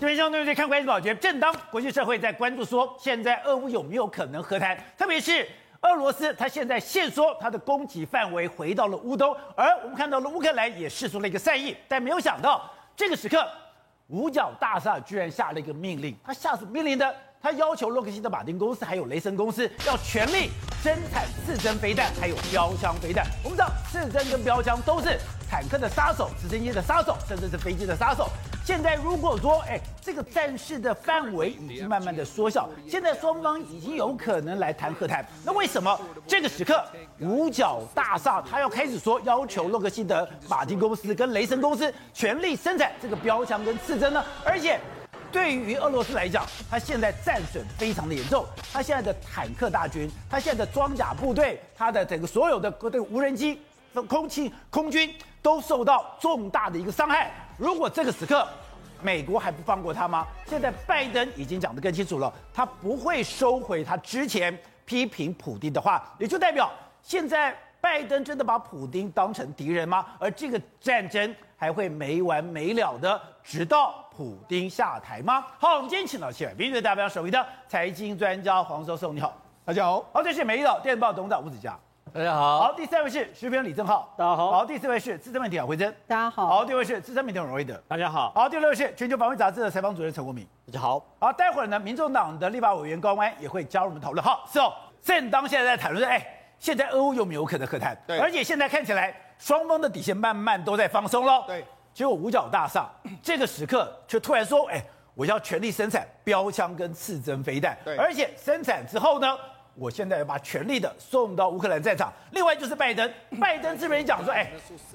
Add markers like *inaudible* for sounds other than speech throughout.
这边相对于看关系保全，正当国际社会在关注说，现在俄乌有没有可能和谈，特别是俄罗斯，他现在现说他的攻击范围回到了乌东，而我们看到了乌克兰也释出了一个善意，但没有想到这个时刻，五角大厦居然下了一个命令，他下什么命令的？他要求洛克希德马丁公司还有雷神公司要全力生产刺针飞弹，还有标枪飞弹。我们知道刺针跟标枪都是坦克的杀手、直升机的杀手，甚至是飞机的杀手。现在如果说，哎，这个战事的范围已经慢慢的缩小，现在双方已经有可能来谈和谈。那为什么这个时刻五角大厦他要开始说要求洛克希德马丁公司跟雷神公司全力生产这个标枪跟刺针呢？而且。对于俄罗斯来讲，他现在战损非常的严重，他现在的坦克大军，他现在的装甲部队，他的整个所有的这个无人机、空气空军都受到重大的一个伤害。如果这个时刻美国还不放过他吗？现在拜登已经讲得更清楚了，他不会收回他之前批评普京的话，也就代表现在拜登真的把普京当成敌人吗？而这个战争还会没完没了的，直到。普京下台吗？好，我们今天请到七百名的代表，首位的财经专家黄教授，你好，大家好。好，这是《每日电子报》董事长吴子嘉，大家好。好，第三位是时评李正浩，大家好。好，第四位是资深媒体姚惠珍，大家好。好，第五位是资深媒体荣威德，大家好。好，第六位是全球防卫杂志的采访主任陈国明，大家好。好，待会儿呢，民众党的立法委员高虹安也会加入我们讨论。好，是哦，正当现在在谈论，哎，现在俄乌有没有可能和谈？对。而且现在看起来双方的底线慢慢都在放松喽。对。结果五角大厦这个时刻却突然说：“哎，我要全力生产标枪跟刺针飞弹，对，而且生产之后呢，我现在要把全力的送到乌克兰战场。另外就是拜登，*coughs* 拜登这边讲说：哎，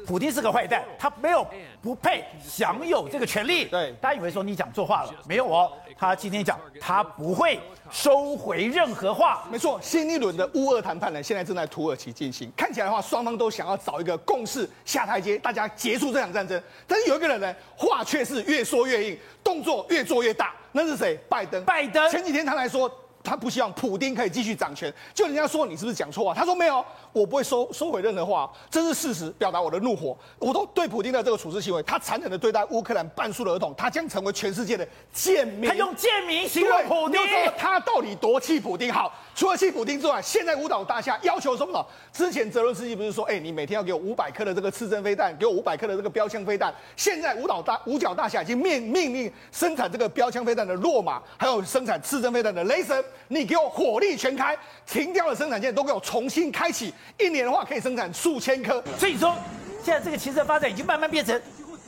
普京是个坏蛋，他没有不配享有这个权利。对，大家以为说你讲错话了，没有哦，他今天讲他不会。”收回任何话，没错。新一轮的乌俄谈判呢，现在正在土耳其进行。看起来的话，双方都想要找一个共识下台阶，大家结束这场战争。但是有一个人呢，话却是越说越硬，动作越做越大。那是谁？拜登。拜登前几天他来说。他不希望普丁可以继续掌权，就人家说你是不是讲错话？他说没有，我不会收收回任何话，这是事实，表达我的怒火。我都对普丁的这个处置行为，他残忍的对待乌克兰半数的儿童，他将成为全世界的贱民。他用贱民形容普丁，说他到底多气普丁？好，除了气普丁之外，现在舞蹈大厦要求什么呢？之前泽伦斯基不是说，哎、欸，你每天要给我五百颗的这个刺针飞弹，给我五百颗的这个标枪飞弹。现在舞蹈大五角大厦已经命命令生产这个标枪飞弹的洛马，还有生产刺针飞弹的雷神，你给我火。力全开，停掉了生产线，都给我重新开启。一年的话可以生产数千颗。所以说，现在这个情势发展已经慢慢变成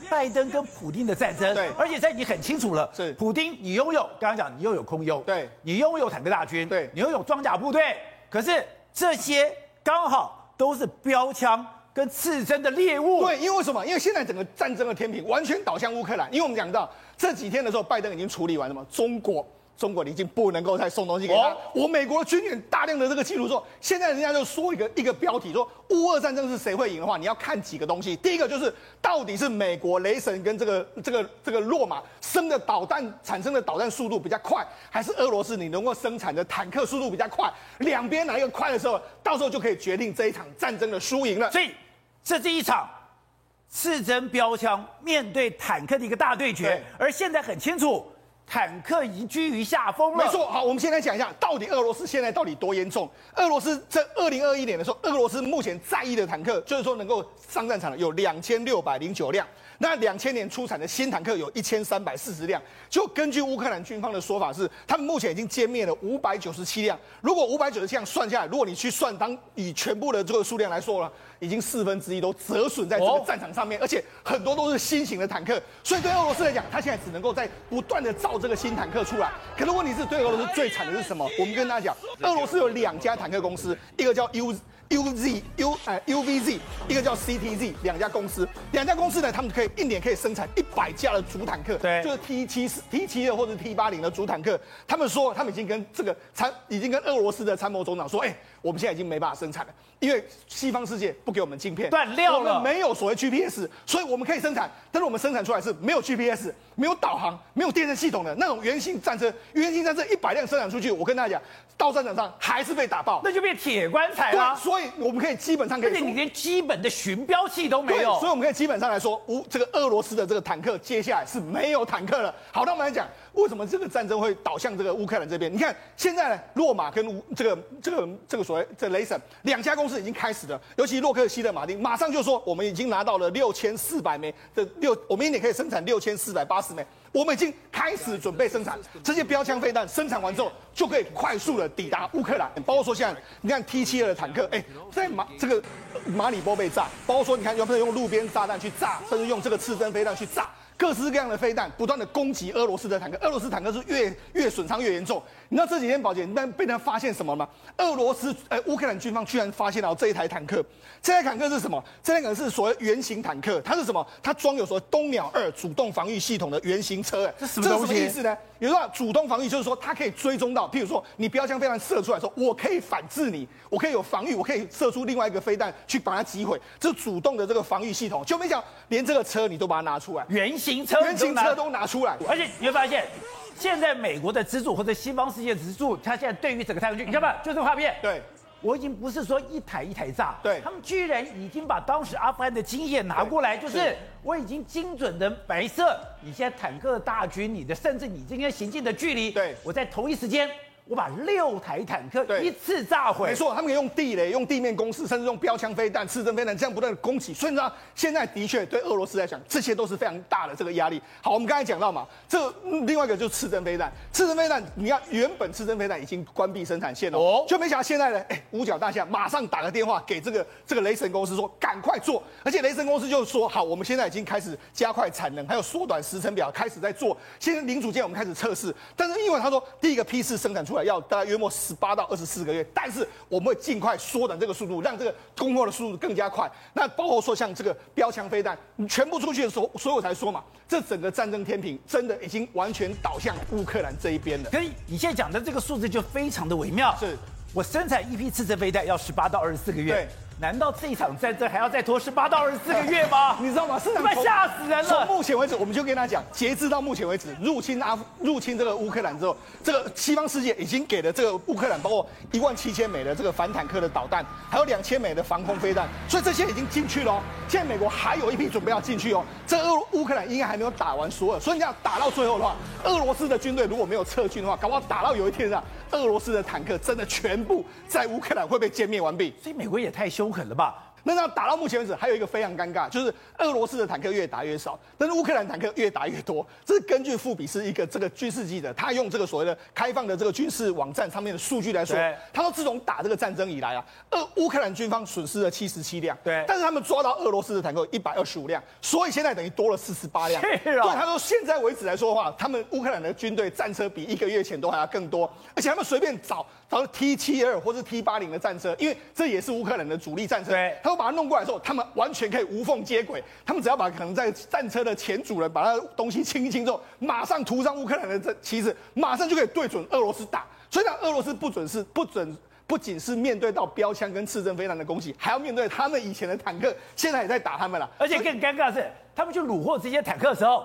拜登跟普京的战争。对，而且现在已经很清楚了。是，普京你拥有，刚刚讲你拥有空优，对，你拥有坦克大军，对，你拥有装甲部队。可是这些刚好都是标枪跟刺针的猎物。对，因为为什么？因为现在整个战争的天平完全倒向乌克兰。因为我们讲到这几天的时候，拜登已经处理完了嘛，中国。中国已经不能够再送东西给他。我美国军演大量的这个记录说，现在人家就说一个一个标题说，乌俄战争是谁会赢的话，你要看几个东西。第一个就是到底是美国雷神跟这个这个这个洛马生的导弹产生的导弹速度比较快，还是俄罗斯你能够生产的坦克速度比较快？两边哪一个快的时候，到时候就可以决定这一场战争的输赢了。所以这是一场刺针标枪面对坦克的一个大对决，而现在很清楚。坦克已居于下风了。没错，好，我们先来讲一下，到底俄罗斯现在到底多严重？俄罗斯在二零二一年的时候，俄罗斯目前在役的坦克，就是说能够上战场的有两千六百零九辆。那两千年出产的新坦克有一千三百四十辆，就根据乌克兰军方的说法是，他们目前已经歼灭了五百九十七辆。如果五百九十七辆算下来，如果你去算当以全部的这个数量来说了，已经四分之一都折损在这个战场上面，而且很多都是新型的坦克。所以对俄罗斯来讲，他现在只能够在不断的造这个新坦克出来。可是问题是对俄罗斯最惨的是什么？我们跟大家讲，俄罗斯有两家坦克公司，一个叫 U。U Z U 哎 U V Z 一个叫 C T Z 两家公司，两家公司呢，他们可以一年可以生产一百架的主坦克，对，就是 T 七 T 七二或者 T 八零的主坦克。他们说，他们已经跟这个参已经跟俄罗斯的参谋总长说，哎、欸，我们现在已经没办法生产了，因为西方世界不给我们晶片，断料了，我们没有所谓 GPS，所以我们可以生产，但是我们生产出来是没有 GPS、没有导航、没有电子系统的那种原型战车。原型战车一百辆生产出去，我跟大家讲，到战场上还是被打爆，那就变铁棺材了。所以我们可以基本上可以，而且你连基本的巡标器都没有，所以我们可以基本上来说，无这个俄罗斯的这个坦克接下来是没有坦克了。好，那我们来讲。为什么这个战争会导向这个乌克兰这边？你看现在呢，洛马跟乌这个这个这个所谓这雷神两家公司已经开始了，尤其洛克希德马丁马上就说，我们已经拿到了六千四百枚的六，我们一年可以生产六千四百八十枚，我们已经开始准备生产这些标枪飞弹，生产完之后就可以快速的抵达乌克兰。包括说现在你看 T 七二的坦克，哎，在马这个马里波被炸，包括说你看有没有用路边炸弹去炸，甚至用这个刺针飞弹去炸。各式各样的飞弹不断的攻击俄罗斯的坦克，俄罗斯坦克是越越损伤越严重。你知道这几天宝杰，那被人发现什么吗？俄罗斯呃乌克兰军方居然发现了这一台坦克，这台坦克是什么？这台坦克是所谓原型坦克，它是什么？它装有所谓东鸟二主动防御系统的原型车，哎，这什么东西？这是什么意思呢？有说主动防御就是说它可以追踪到，譬如说你标枪飞弹射出来的时候，我可以反制你，我可以有防御，我可以射出另外一个飞弹去把它击毁，这是主动的这个防御系统。就没想到连这个车你都把它拿出来，原型车，原型车都拿出来，而且你会发现，现在美国的资助或者西方世界的资助，它现在对于整个太空军，你看吧，就这个画面，对，我已经不是说一台一台炸，对，他们居然已经把当时阿富汗的经验拿过来，就是我已经精准的白色，你现在坦克大军，你的甚至你今天行进的距离，对，我在同一时间。我把六台坦克一次炸毁，没错，他们可以用地雷、用地面攻势，甚至用标枪飞弹、刺针飞弹这样不断的攻击。所以呢，现在的确对俄罗斯来讲，这些都是非常大的这个压力。好，我们刚才讲到嘛，这另外一个就是刺针飞弹。刺针飞弹，你看原本刺针飞弹已经关闭生产线了，哦，就没想到现在呢，哎，五角大厦马上打个电话给这个这个雷神公司说，赶快做。而且雷神公司就说，好，我们现在已经开始加快产能，还有缩短时程表，开始在做。现在零组件我们开始测试，但是因为他说第一个批次生产出来要大概约莫。十八到二十四个月，但是我们会尽快缩短这个速度，让这个供货的速度更加快。那包括说像这个标枪飞弹，你全部出去的时候，所以我才说嘛，这整个战争天平真的已经完全倒向乌克兰这一边了。所以你现在讲的这个数字就非常的微妙，是我生产一批次针飞弹要十八到二十四个月。对。难道这一场战争还要再拖十八到二十四个月吗？*laughs* 你知道吗？是快吓死人了！从目前为止，我们就跟他讲，截至到目前为止，入侵阿入侵这个乌克兰之后，这个西方世界已经给了这个乌克兰包括一万七千枚的这个反坦克的导弹，还有两千枚的防空飞弹，所以这些已经进去了。哦现在美国还有一批准备要进去哦。这个乌克兰应该还没有打完所有，所以你要打到最后的话，俄罗斯的军队如果没有撤军的话，搞不好打到有一天啊，俄罗斯的坦克真的全部在乌克兰会被歼灭完毕。所以美国也太凶不肯了吧？那那打到目前为止，还有一个非常尴尬，就是俄罗斯的坦克越打越少，但是乌克兰坦克越打越多。这是根据富比是一个这个军事记者，他用这个所谓的开放的这个军事网站上面的数据来说，他说自从打这个战争以来啊，俄乌克兰军方损失了七十七辆，对，但是他们抓到俄罗斯的坦克一百二十五辆，所以现在等于多了四十八辆。*laughs* 对，他说现在为止来说的话，他们乌克兰的军队战车比一个月前都还要更多，而且他们随便找找 T 七二或是 T 八零的战车，因为这也是乌克兰的主力战车，对，都把它弄过来之后，他们完全可以无缝接轨，他们只要把可能在战车的前主人把他的东西清一清之后，马上涂上乌克兰的这旗帜，马上就可以对准俄罗斯打。所以呢，俄罗斯不准是不准，不仅是面对到标枪跟刺针飞弹的攻击，还要面对他们以前的坦克，现在也在打他们了。而且更尴尬的是，他们去虏获这些坦克的时候。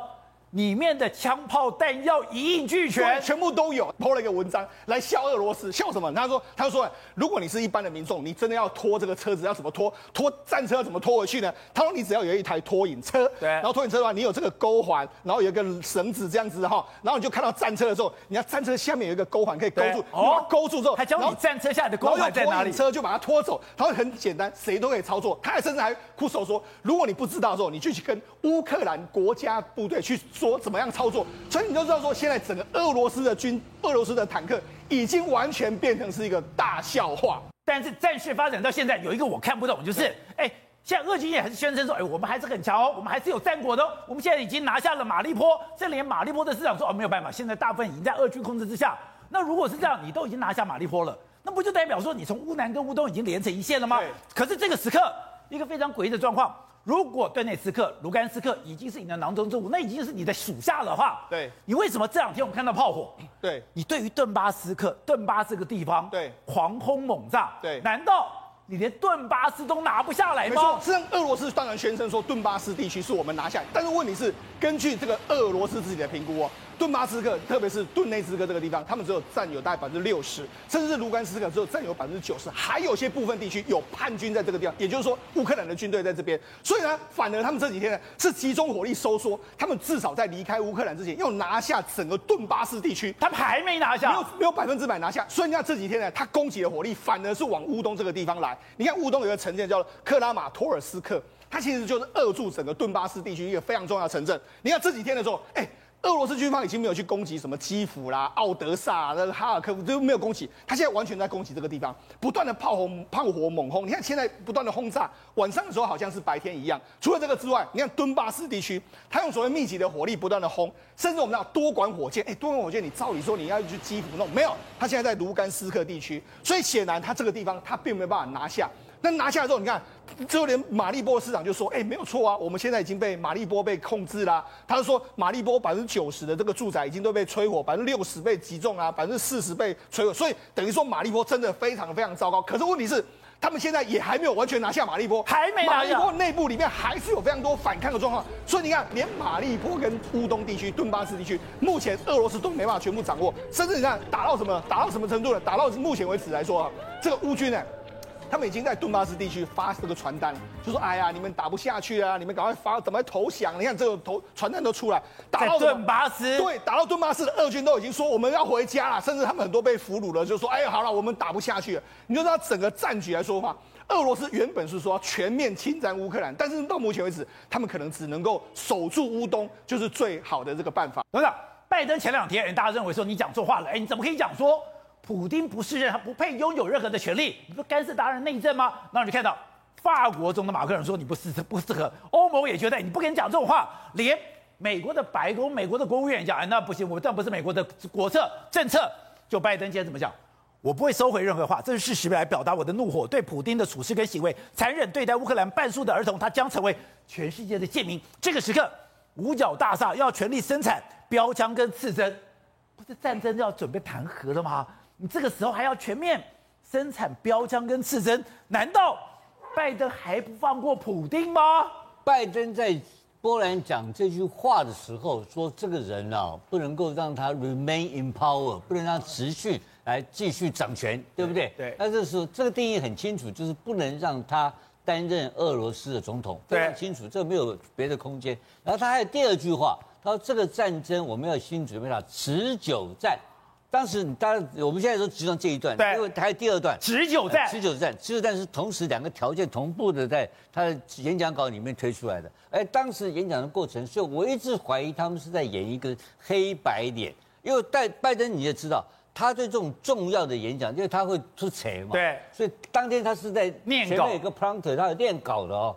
里面的枪炮弹药一应俱全，全部都有。抛了一个文章来笑俄罗斯，笑什么？他说：“他说，如果你是一般的民众，你真的要拖这个车子，要怎么拖？拖战车要怎么拖回去呢？他说，你只要有一台拖引车，对，然后拖引车的话，你有这个钩环，然后有一个绳子这样子哈，然后你就看到战车的时候，你要战车下面有一个钩环可以勾住，哦，勾住之后，还教你战车下的钩环在哪里？车就把它拖走，他会很简单，谁都可以操作。他还甚至还哭手说，如果你不知道的时候，你就去跟乌克兰国家部队去说怎么样操作。”所以你就知道说，现在整个俄罗斯的军、俄罗斯的坦克已经完全变成是一个大笑话。但是战事发展到现在，有一个我看不懂，就是哎，现在俄军也还是宣称说，哎，我们还是很强哦，我们还是有战果的哦。我们现在已经拿下了马利坡，这连马利坡的市长说，哦，没有办法，现在大部分已经在俄军控制之下。那如果是这样，你都已经拿下马利坡了，那不就代表说你从乌南跟乌东已经连成一线了吗？可是这个时刻，一个非常诡异的状况。如果顿内茨克、卢甘斯克已经是你的囊中之物，那已经是你的属下的话，对，你为什么这两天我们看到炮火？对，你对于顿巴斯克、顿巴斯这个地方，对，狂轰猛炸，对，难道？你连顿巴斯都拿不下来吗？没错，实际上俄罗斯当然宣称说顿巴斯地区是我们拿下来，但是问题是，根据这个俄罗斯自己的评估哦。顿巴斯克，特别是顿内兹克这个地方，他们只有占有大概百分之六十，甚至是卢甘斯克只有占有百分之九十，还有些部分地区有叛军在这个地方，也就是说乌克兰的军队在这边，所以呢，反而他们这几天呢是集中火力收缩，他们至少在离开乌克兰之前要拿下整个顿巴斯地区，他们还没拿下，没有没有百分之百拿下，所以你看这几天呢，他攻击的火力反而是往乌东这个地方来，你看乌东有个城镇叫做克拉马托尔斯克，它其实就是扼住整个顿巴斯地区一个非常重要的城镇，你看这几天的时候，哎。俄罗斯军方已经没有去攻击什么基辅啦、奥德萨、那个哈尔科夫都没有攻击，他现在完全在攻击这个地方，不断的炮轰、炮火猛轰。你看现在不断的轰炸，晚上的时候好像是白天一样。除了这个之外，你看顿巴斯地区，他用所谓密集的火力不断的轰，甚至我们知道多管火箭，哎，多管火箭，你照理说你要去基辅弄，没有，他现在在卢甘斯克地区，所以显然他这个地方他并没有办法拿下。那拿下来之后，你看，最后连马利波市长就说：“哎、欸，没有错啊，我们现在已经被马利波被控制啦、啊。”他就说，马利波百分之九十的这个住宅已经都被摧毁，百分之六十被击中啊，百分之四十被摧毁。所以等于说马利波真的非常非常糟糕。可是问题是，他们现在也还没有完全拿下马利波，还没拿下。马利波内部里面还是有非常多反抗的状况。所以你看，连马利波跟乌东地区、顿巴斯地区，目前俄罗斯都没办法全部掌握。甚至你看，打到什么？打到什么程度了？打到目前为止来说啊，这个乌军呢？他们已经在顿巴斯地区发这个传单，就说：“哎呀，你们打不下去啊，你们赶快发，怎么投降？你看这个投传单都出来，打到顿巴斯，对，打到顿巴斯的俄军都已经说我们要回家了，甚至他们很多被俘虏了，就说：哎呀，好了，我们打不下去了。你就知道整个战局来说的话，俄罗斯原本是说要全面侵占乌克兰，但是到目前为止，他们可能只能够守住乌东，就是最好的这个办法。等等，拜登前两天大家认为说你讲错话了，哎，你怎么可以讲说？普丁不是人，他不配拥有任何的权利。你不干涉他人内政吗？那你看到法国中的马克龙说你不适不适合，欧盟也觉得你不跟你讲这种话，连美国的白宫、美国的国务院也讲，哎，那不行，我这不是美国的国策政策。就拜登今天怎么讲？我不会收回任何话，这是事实来表达我的怒火。对普丁的处事跟行为，残忍对待乌克兰半数的儿童，他将成为全世界的贱民。这个时刻，五角大厦要全力生产标枪跟刺针，不是战争要准备谈和了吗？你这个时候还要全面生产标枪跟刺针，难道拜登还不放过普丁吗？拜登在波兰讲这句话的时候说：“这个人啊，不能够让他 remain in power，不能让他持续来继续掌权，对不对？”对。那这时候这个定义很清楚，就是不能让他担任俄罗斯的总统，非常清楚，这没有别的空间。然后他还有第二句话，他说：“这个战争我们要心准备好持久战。”当时你当然，我们现在都只讲这一段，对，因为还有第二段。持久战，持久战，持久战是同时两个条件同步的，在他的演讲稿里面推出来的。哎，当时演讲的过程，所以我一直怀疑他们是在演一个黑白脸，因为拜拜登你也知道，他对这种重要的演讲，因为他会出彩嘛，对，所以当天他是在念稿，有一个 prompter，他有念稿的哦。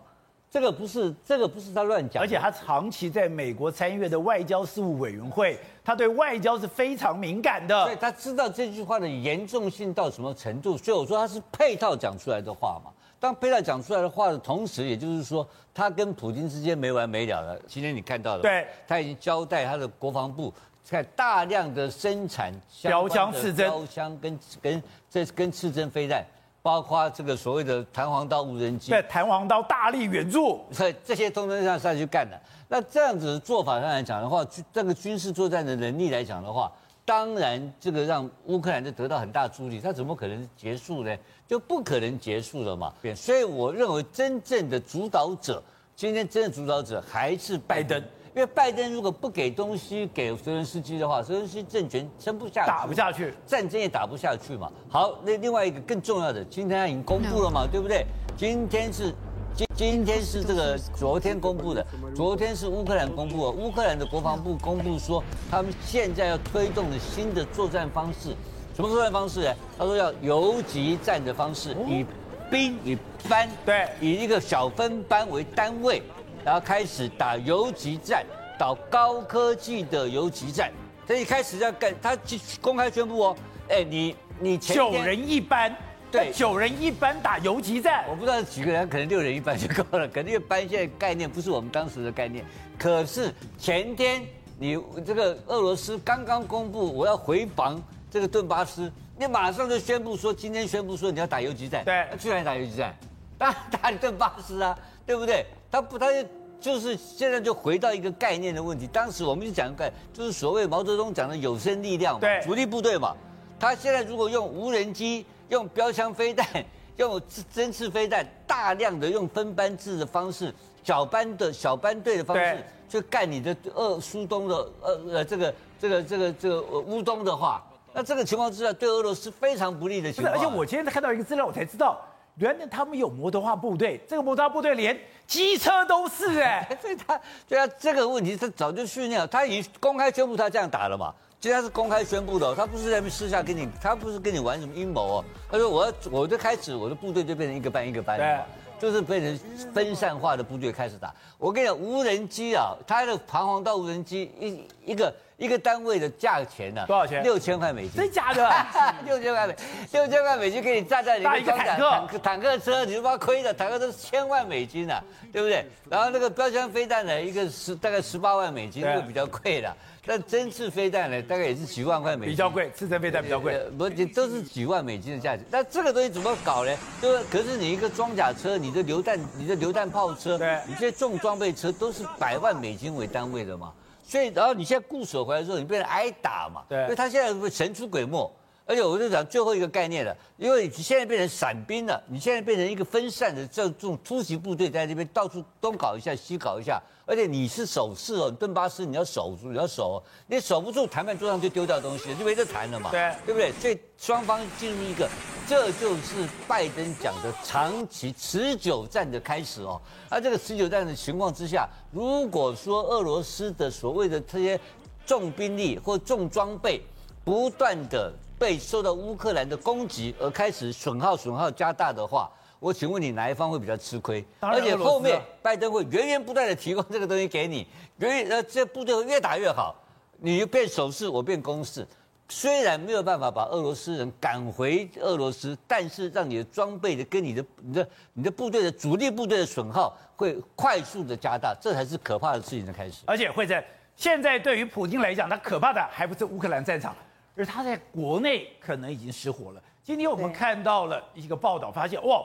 这个不是，这个不是他乱讲，而且他长期在美国参与的外交事务委员会，他对外交是非常敏感的，所以他知道这句话的严重性到什么程度，所以我说他是配套讲出来的话嘛。当配套讲出来的话的同时，也就是说他跟普京之间没完没了了。今天你看到了，对，他已经交代他的国防部在大量的生产标枪、刺针、标枪跟跟这跟刺针飞弹。包括这个所谓的弹簧刀无人机，对，弹簧刀大力援助，所以这些通通上上去干的。那这样子的做法上来讲的话，这个军事作战的能力来讲的话，当然这个让乌克兰就得到很大助力。他怎么可能结束呢？就不可能结束了嘛。所以我认为真正的主导者，今天真的主导者还是拜登。因为拜登如果不给东西给泽连斯基的话，泽连斯基政权撑不下去，打不下去，战争也打不下去嘛。好，那另外一个更重要的，今天他已经公布了嘛，对不对？今天是今今天是这个昨天公布的，昨天是乌克兰公布的，乌克兰的国防部公布说，他们现在要推动的新的作战方式，什么作战方式呢？他说要游击战的方式，以兵以班，对，以一个小分班为单位。然后开始打游击战，打高科技的游击战。他一开始要干，他公开宣布哦，哎，你你前九人一班，对，九人一班打游击战，我不知道几个人，可能六人一班就够了。可能因为班现在概念不是我们当时的概念。可是前天你这个俄罗斯刚刚公布我要回防这个顿巴斯，你马上就宣布说，今天宣布说你要打游击战。对，去哪里打游击战？当然打你顿巴斯啊，对不对？他不，他就就是现在就回到一个概念的问题。当时我们就讲概，就是所谓毛泽东讲的有生力量嘛，对，主力部队嘛。他现在如果用无人机、用标枪飞弹、*laughs* 用针刺飞弹，大量的用分班制的方式、小班的小班队的方式去干你的俄苏东的呃呃这个这个这个这个乌东的话，那这个情况之下对俄罗斯非常不利的情况。而且我今天看到一个资料，我才知道，原来他们有摩托化部队，这个摩托化部队连机车都是哎、*laughs* 欸，所以他对啊这个问题他早就训练了，他已经公开宣布他这样打了嘛。其实他是公开宣布的，他不是在私下跟你，他不是跟你玩什么阴谋哦。他说我要，我就开始我的部队就变成一个班一个班的，就是变成分散化的部队开始打。我跟你讲，无人机啊，它的彷徨到无人机一一个一个单位的价钱呢、啊？多少钱？六千块美金。真假的？*laughs* 六千块美，六千块美金给你站在你一个坦克坦克坦克车，你他妈亏的，坦克车是千万美金啊，对不对？然后那个标枪飞弹呢，一个十大概十八万美金，就比较贵的。但针刺飞弹呢，大概也是几万块美金，比较贵。刺针飞弹比较贵，不，都是几万美金的价值。那这个东西怎么搞呢？就是，可是你一个装甲车，你的榴弹，你的榴弹炮车，对，你这些重装备车都是百万美金为单位的嘛。所以，然后你现在固守回来之后，你变成挨打嘛。对，因为他现在会神出鬼没。而且我就讲最后一个概念了，因为你现在变成散兵了，你现在变成一个分散的这种突击部队在这边到处东搞一下西搞一下，而且你是守势哦，顿巴斯你要守住，你要守，你守不住，谈判桌上就丢掉东西，就没得谈了嘛，对，对不对？所以双方进入一个，这就是拜登讲的长期持久战的开始哦。而这个持久战的情况之下，如果说俄罗斯的所谓的这些重兵力或重装备不断的。被受到乌克兰的攻击而开始损耗损耗加大的话，我请问你哪一方会比较吃亏？而且后面拜登会源源不断的提供这个东西给你，源呃这部队会越打越好，你变守势，我变攻势。虽然没有办法把俄罗斯人赶回俄罗斯，但是让你的装备的跟你的你的你的部队的主力部队的损耗会快速的加大，这才是可怕的事情的开始。而且会在现在对于普京来讲，他可怕的还不是乌克兰战场。而他在国内可能已经失火了。今天我们看到了一个报道，发现哇，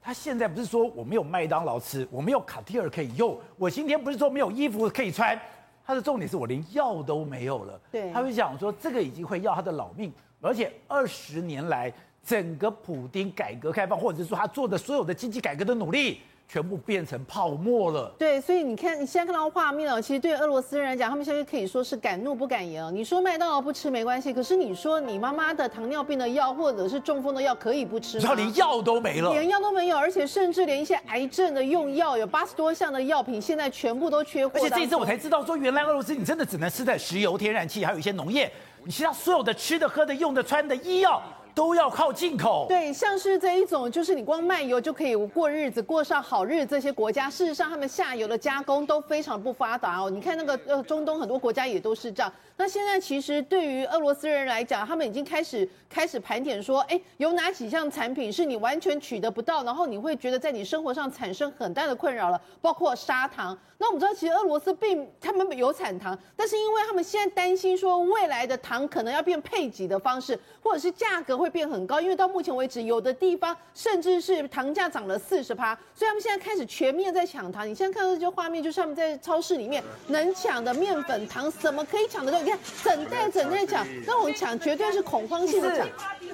他现在不是说我没有麦当劳吃，我没有卡地尔可以用，我今天不是说没有衣服可以穿，他的重点是我连药都没有了。对，他会讲说这个已经会要他的老命，而且二十年来整个普丁改革开放，或者是说他做的所有的经济改革的努力。全部变成泡沫了。对，所以你看，你现在看到画面哦，其实对俄罗斯人来讲，他们现在可以说是敢怒不敢言。你说麦当劳不吃没关系，可是你说你妈妈的糖尿病的药或者是中风的药可以不吃吗？然后连药都没了，连药都没有，而且甚至连一些癌症的用药，有八十多项的药品现在全部都缺货。而且这一次我才知道，说原来俄罗斯你真的只能吃的石油、天然气，还有一些农业，你其他所有的吃的、喝的、用的、穿的、医药。都要靠进口，对，像是这一种，就是你光卖油就可以过日子，过上好日子。这些国家，事实上他们下游的加工都非常不发达哦。你看那个呃，中东很多国家也都是这样。那现在其实对于俄罗斯人来讲，他们已经开始开始盘点说，哎，有哪几项产品是你完全取得不到，然后你会觉得在你生活上产生很大的困扰了，包括砂糖。那我们知道，其实俄罗斯并他们有产糖，但是因为他们现在担心说未来的糖可能要变配给的方式，或者是价格会变很高，因为到目前为止，有的地方甚至是糖价涨了四十趴，所以他们现在开始全面在抢糖。你现在看到这些画面，就是他们在超市里面能抢的面粉、糖，什么可以抢的都，你看整袋整袋抢，那种抢绝对是恐慌性的抢。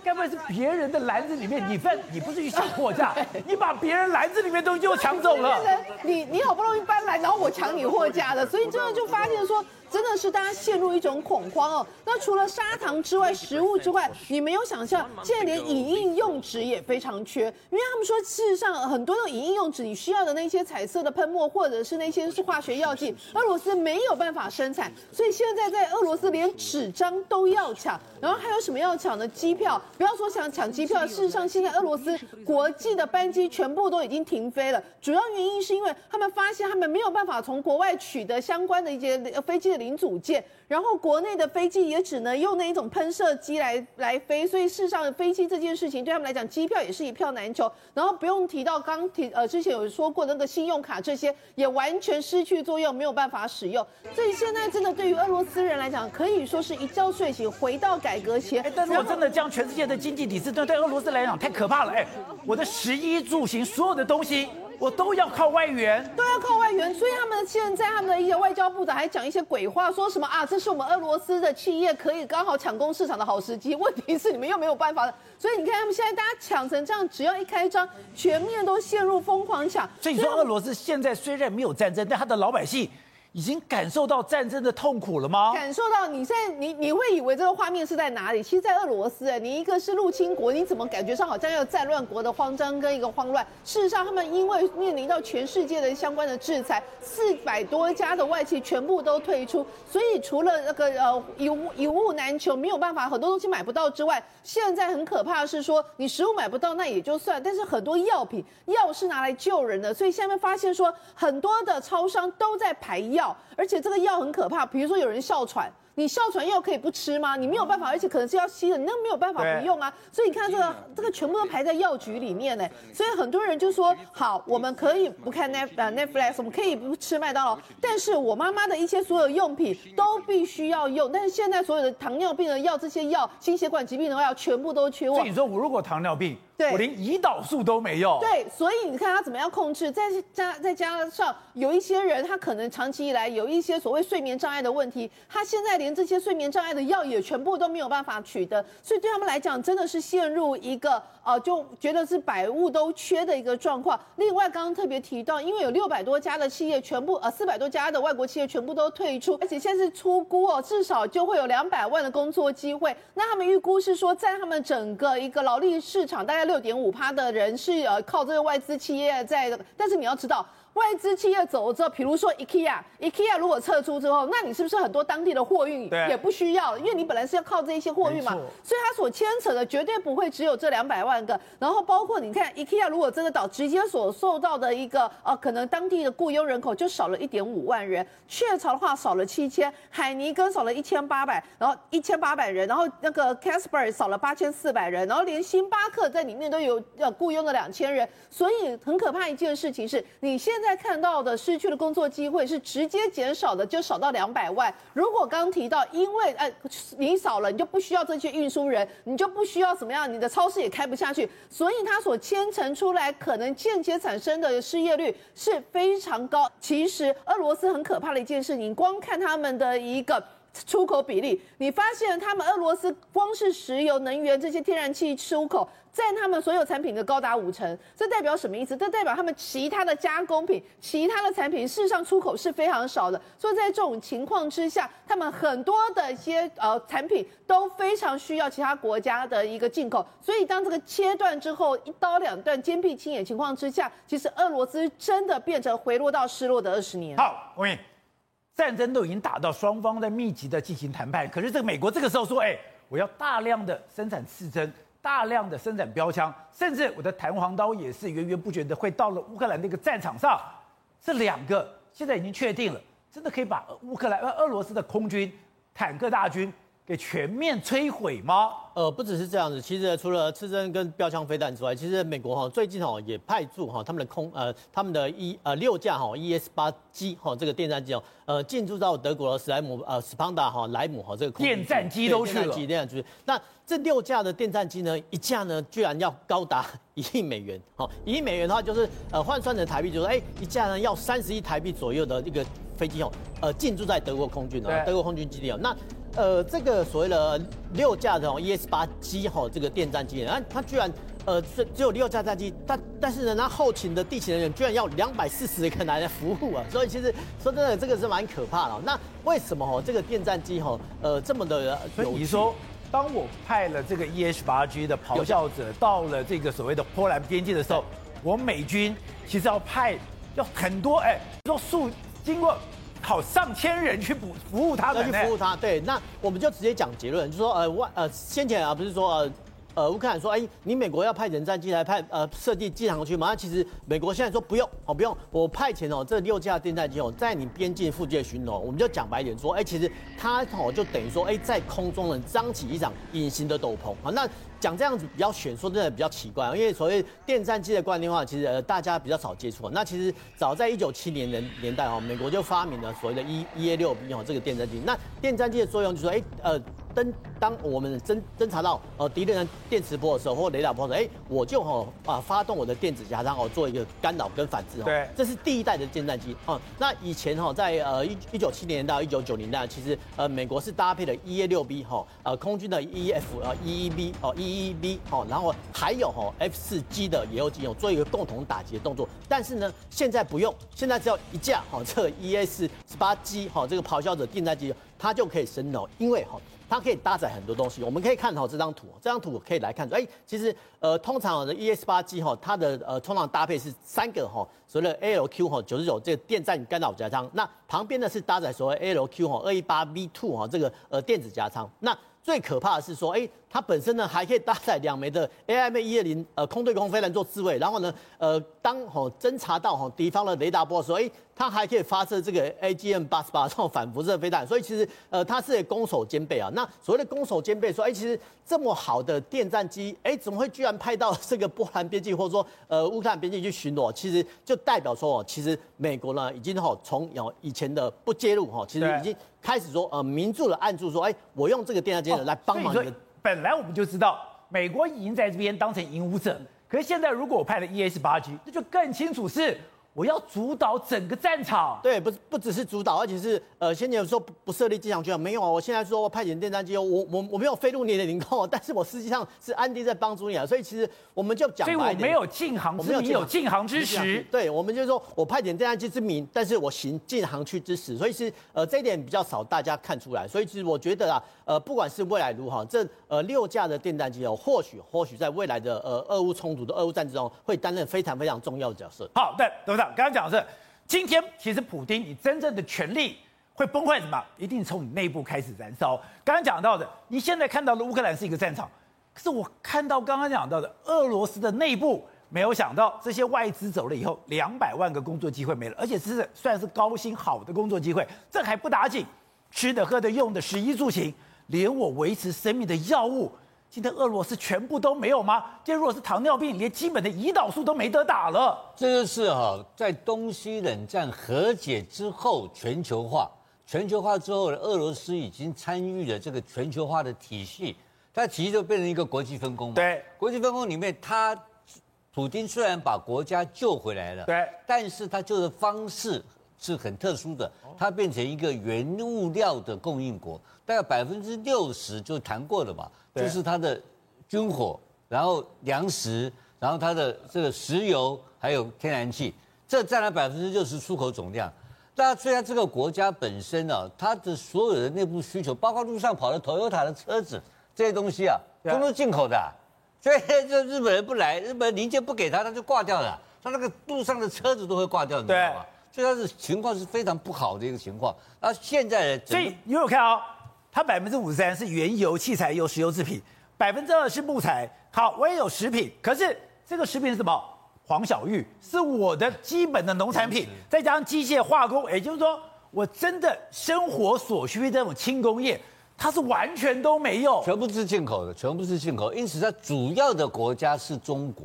该不会是别人的篮子里面，你分你不是去抢货架，你把别人篮子里面东西都抢走了。你你好不容易搬来，然后我抢你货架的，所以这样就发现说。真的是大家陷入一种恐慌哦。那除了砂糖之外，食物之外，你没有想象，现在连影印用纸也非常缺。因为他们说，事实上很多的影印用纸，你需要的那些彩色的喷墨，或者是那些是化学药剂，俄罗斯没有办法生产。所以现在在俄罗斯连纸张都要抢。然后还有什么要抢的？机票，不要说想抢机票，事实上现在俄罗斯国际的班机全部都已经停飞了。主要原因是因为他们发现他们没有办法从国外取得相关的一些飞机的。零组件，然后国内的飞机也只能用那一种喷射机来来飞，所以事实上飞机这件事情对他们来讲，机票也是一票难求。然后不用提到刚提呃之前有说过那个信用卡这些也完全失去作用，没有办法使用。所以现在真的对于俄罗斯人来讲，可以说是一觉睡醒，回到改革前。但是我真的将，全世界的经济体制对对俄罗斯来讲太可怕了。哎，我的食衣住行所有的东西。我都要靠外援，都要靠外援，所以他们现在他们的一些外交部长还讲一些鬼话，说什么啊，这是我们俄罗斯的企业可以刚好抢攻市场的好时机。问题是你们又没有办法，所以你看他们现在大家抢成这样，只要一开张，全面都陷入疯狂抢。所以说俄罗斯现在虽然没有战争，但他的老百姓。已经感受到战争的痛苦了吗？感受到，你现在你你会以为这个画面是在哪里？其实，在俄罗斯，哎，你一个是入侵国，你怎么感觉上好像要战乱国的慌张跟一个慌乱？事实上，他们因为面临到全世界的相关的制裁，四百多家的外企全部都退出，所以除了那个呃一物一物难求，没有办法，很多东西买不到之外，现在很可怕的是说，你食物买不到那也就算，但是很多药品药是拿来救人的，所以下面发现说，很多的超商都在排药。而且这个药很可怕，比如说有人哮喘。你哮喘药可以不吃吗？你没有办法，而且可能是要吸的，你那没有办法不用啊。所以你看这个，这个全部都排在药局里面呢。所以很多人就说，好，我们可以不看 Net 呃 Netflix，我们可以不吃麦当劳，但是我妈妈的一些所有用品都必须要用。但是现在所有的糖尿病的药、这些药、心血管疾病的药全部都缺货。所以你说我如果糖尿病，对，我连胰岛素都没有。对，所以你看他怎么样控制？再加再加上有一些人，他可能长期以来有一些所谓睡眠障碍的问题，他现在连。连这些睡眠障碍的药也全部都没有办法取得，所以对他们来讲，真的是陷入一个呃，就觉得是百物都缺的一个状况。另外，刚刚特别提到，因为有六百多家的企业全部呃，四百多家的外国企业全部都退出，而且现在是出估哦，至少就会有两百万的工作机会。那他们预估是说，在他们整个一个劳力市场，大概六点五趴的人是呃靠这个外资企业在，但是你要知道。外资企业走了之后，比如说 IKEA，IKEA 如果撤出之后，那你是不是很多当地的货运也不需要？因为你本来是要靠这一些货运嘛，所以它所牵扯的绝对不会只有这两百万个。然后包括你看 IKEA 如果真的倒，直接所受到的一个呃，可能当地的雇佣人口就少了一点五万人，雀巢的话少了七千，海尼根少了一千八百，然后一千八百人，然后那个 Casper 少了八千四百人，然后连星巴克在里面都有要雇佣了两千人，所以很可怕一件事情是，你现在。在看到的失去的工作机会是直接减少的，就少到两百万。如果刚提到，因为哎你少了，你就不需要这些运输人，你就不需要怎么样，你的超市也开不下去，所以它所牵扯出来可能间接产生的失业率是非常高。其实俄罗斯很可怕的一件事，你光看他们的一个。出口比例，你发现他们俄罗斯光是石油能源这些天然气出口占他们所有产品的高达五成，这代表什么意思？这代表他们其他的加工品、其他的产品事实上出口是非常少的。所以在这种情况之下，他们很多的一些呃产品都非常需要其他国家的一个进口。所以当这个切断之后，一刀两断、坚壁清野情况之下，其实俄罗斯真的变成回落到失落的二十年。好，我战争都已经打到双方在密集的进行谈判，可是这个美国这个时候说，哎，我要大量的生产刺针，大量的生产标枪，甚至我的弹簧刀也是源源不绝的会到了乌克兰那个战场上。这两个现在已经确定了，真的可以把乌克兰、俄罗斯的空军、坦克大军。给全面摧毁吗？呃，不只是这样子，其实除了刺针跟标枪飞弹之外，其实美国哈最近哈也派驻哈他们的空呃他们的一呃六架哈 ES 八 G 哈这个电战机哦呃进驻到德国的史莱姆呃斯庞达哈莱姆哈这个空电战机都去了，电战机那这六架的电战机呢，一架呢居然要高达 *laughs* 一亿美元，好一亿美元的话就是呃换算成台币就是哎一架呢要三十亿台币左右的一个飞机哦呃进驻在德国空军哦德国空军基地哦那。呃，这个所谓的六架的 ES 八 G 哈，这个电战机，它它居然呃只只有六架战机，但但是呢，它后勤的地勤人员居然要两百四十个人来服务啊，所以其实说真的，这个是蛮可怕的。那为什么哦这个电战机哈呃这么的？所以你说，当我派了这个 ES 八 G 的咆哮者到了这个所谓的波兰边境的时候，我美军其实要派要很多哎，说数经过。好，上千人去服服务他们，去服务他。对，那我们就直接讲结论，就是说，呃，万呃，先前啊，不是说呃，呃乌克兰说，哎，你美国要派人战机来派呃设计机场区吗？那其实美国现在说不用哦，不用，我派遣哦这六架电战机哦在你边境附近巡逻，我们就讲白一点说，哎，其实它哦就等于说，哎，在空中呢张起一场隐形的斗篷啊，那。讲这样子比较玄，说真的比较奇怪，因为所谓电战机的观念的话，其实呃大家比较少接触。那其实早在一九七零年年代哦，美国就发明了所谓的 E E A 六 B 哦这个电战机。那电战机的作用就是说，哎呃。侦当我们侦侦查到呃敌人的电磁波的时候，或雷达波的时候，哎，我就哦啊发动我的电子夹舱哦，做一个干扰跟反制哦。对，这是第一代的舰战机啊。那以前哈，在呃一一九七零年到一九九零年代，其实呃美国是搭配了 E A 六 B 哈，呃空军的 E F 呃 E E B 哦 E E B 哦，然后还有哈 F 四 G 的也有机哦，做一个共同打击的动作。但是呢，现在不用，现在只要一架哈这个 E A 十八 G 哈这个咆哮者电战机，它就可以升哦，因为哈。它可以搭载很多东西，我们可以看好这张图，这张图可以来看出，哎，其实呃，通常的 ES 八 G 哈，它的呃通常搭配是三个哈，所谓的 ALQ 哈九十九这个电站干扰加仓，那旁边呢是搭载所谓 ALQ 哈二一八 V two 哈这个呃电子加仓，那最可怕的是说，哎。它本身呢还可以搭载两枚的 AIM 一二零呃空对空飞弹做自卫，然后呢呃当吼侦察到吼敌方的雷达波的时候，哎它还可以发射这个 AGM 八十八这种反辐射飞弹，所以其实呃它是攻守兼备啊。那所谓的攻守兼备，说哎其实这么好的电战机，哎怎么会居然派到这个波兰边境或者说呃乌克兰边境去巡逻？其实就代表说哦，其实美国呢已经吼从有以前的不介入哈，其实已经开始说呃明住了暗住说，哎我用这个电战机来帮忙你的。本来我们就知道，美国已经在这边当成引武者，可是现在如果我派了 ES 八 G，那就更清楚是。我要主导整个战场，对，不不只是主导，而且是呃，先前说不不设立机场区没有啊，我现在说我派遣电战机，我我我没有飞入你的领空，*laughs* 但是我实际上是安迪在帮助你啊，所以其实我们就讲，所以我没有禁航之名，有禁航之实，对，我们就是说我派遣电战机之名，但是我行禁航区之实，所以是呃这一点比较少大家看出来，所以其实我觉得啊，呃，不管是未来如何，这呃六架的电战机哦，或许或许在未来的呃俄乌冲突的俄乌战争中会担任非常非常重要的角色。好，对，董事长刚刚讲的是。今天其实普丁，你真正的权力会崩坏什么？一定从你内部开始燃烧。刚刚讲到的，你现在看到的乌克兰是一个战场，可是我看到刚刚讲到的俄罗斯的内部，没有想到这些外资走了以后，两百万个工作机会没了，而且是算是高薪好的工作机会，这还不打紧，吃的、喝的、用的，食衣住行，连我维持生命的药物。今天俄罗斯全部都没有吗？今天如果是糖尿病，连基本的胰岛素都没得打了。这就是哈，在东西冷战和解之后，全球化，全球化之后，俄罗斯已经参与了这个全球化的体系，它体系就变成一个国际分工嘛。对，国际分工里面，它普京虽然把国家救回来了，对，但是他救的方式是很特殊的，它变成一个原物料的供应国，大概百分之六十就谈过了嘛。就是它的军火，然后粮食，然后它的这个石油，还有天然气，这占了百分之六十出口总量。大家虽然这个国家本身呢、啊，它的所有的内部需求，包括路上跑的 Toyota 的车子这些东西啊，都是进口的。所以这日本人不来，日本零件不给他，他就挂掉了。他那个路上的车子都会挂掉，你知道吗？所以它是情况是非常不好的一个情况。那现在呢，所以你有看哦。它百分之五十三是原油、汽柴油、石油制品，百分之二是木材。好，我也有食品，可是这个食品是什么？黄小玉是我的基本的农产品，再加上机械化工，也就是说，我真的生活所需的这种轻工业，它是完全都没有，全部是进口的，全部是进口。因此，它主要的国家是中国。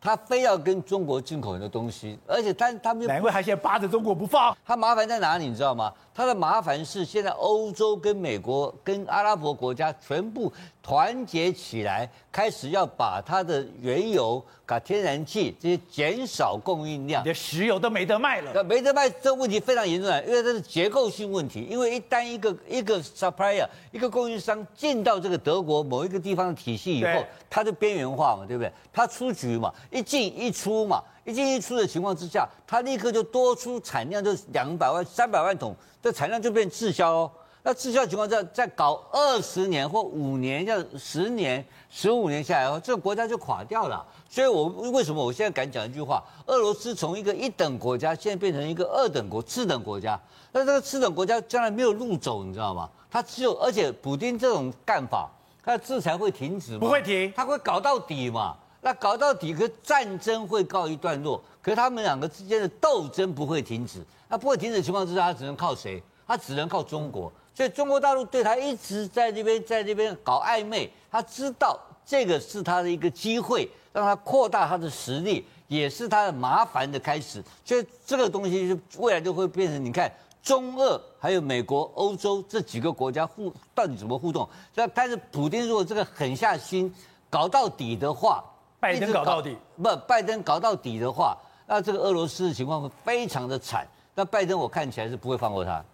它非要跟中国进口很多东西，而且它他们难怪他现在扒着中国不放。它麻烦在哪里，你知道吗？他的麻烦是现在欧洲跟美国跟阿拉伯国家全部团结起来，开始要把它的原油、搞天然气这些减少供应量，连石油都没得卖了。没得卖，这问题非常严重啊！因为这是结构性问题，因为一旦一个一个 supplier 一个供应商进到这个德国某一个地方的体系以后，它就边缘化嘛，对不对？它出局嘛。一进一出嘛，一进一出的情况之下，它立刻就多出产量，就两百万、三百万桶，这产量就变滞销哦。那滞销的情况下，再搞二十年或五年，要十年、十五年下来哦，这个国家就垮掉了。所以，我为什么我现在敢讲一句话？俄罗斯从一个一等国家，现在变成一个二等国、次等国家。那这个次等国家将来没有路走，你知道吗？它只有，而且普丁这种干法。它的制裁会停止吗？不会停，它会搞到底嘛？那搞到底，可战争会告一段落，可是他们两个之间的斗争不会停止。那不会停止的情况之下，他只能靠谁？他只能靠中国。所以中国大陆对他一直在这边，在这边搞暧昧。他知道这个是他的一个机会，让他扩大他的实力，也是他的麻烦的开始。所以这个东西就未来就会变成，你看中俄还有美国、欧洲这几个国家互到底怎么互动？但是普丁如果这个狠下心搞到底的话，拜登搞到底不？拜登搞到底的话，那这个俄罗斯的情况会非常的惨。那拜登我看起来是不会放过他。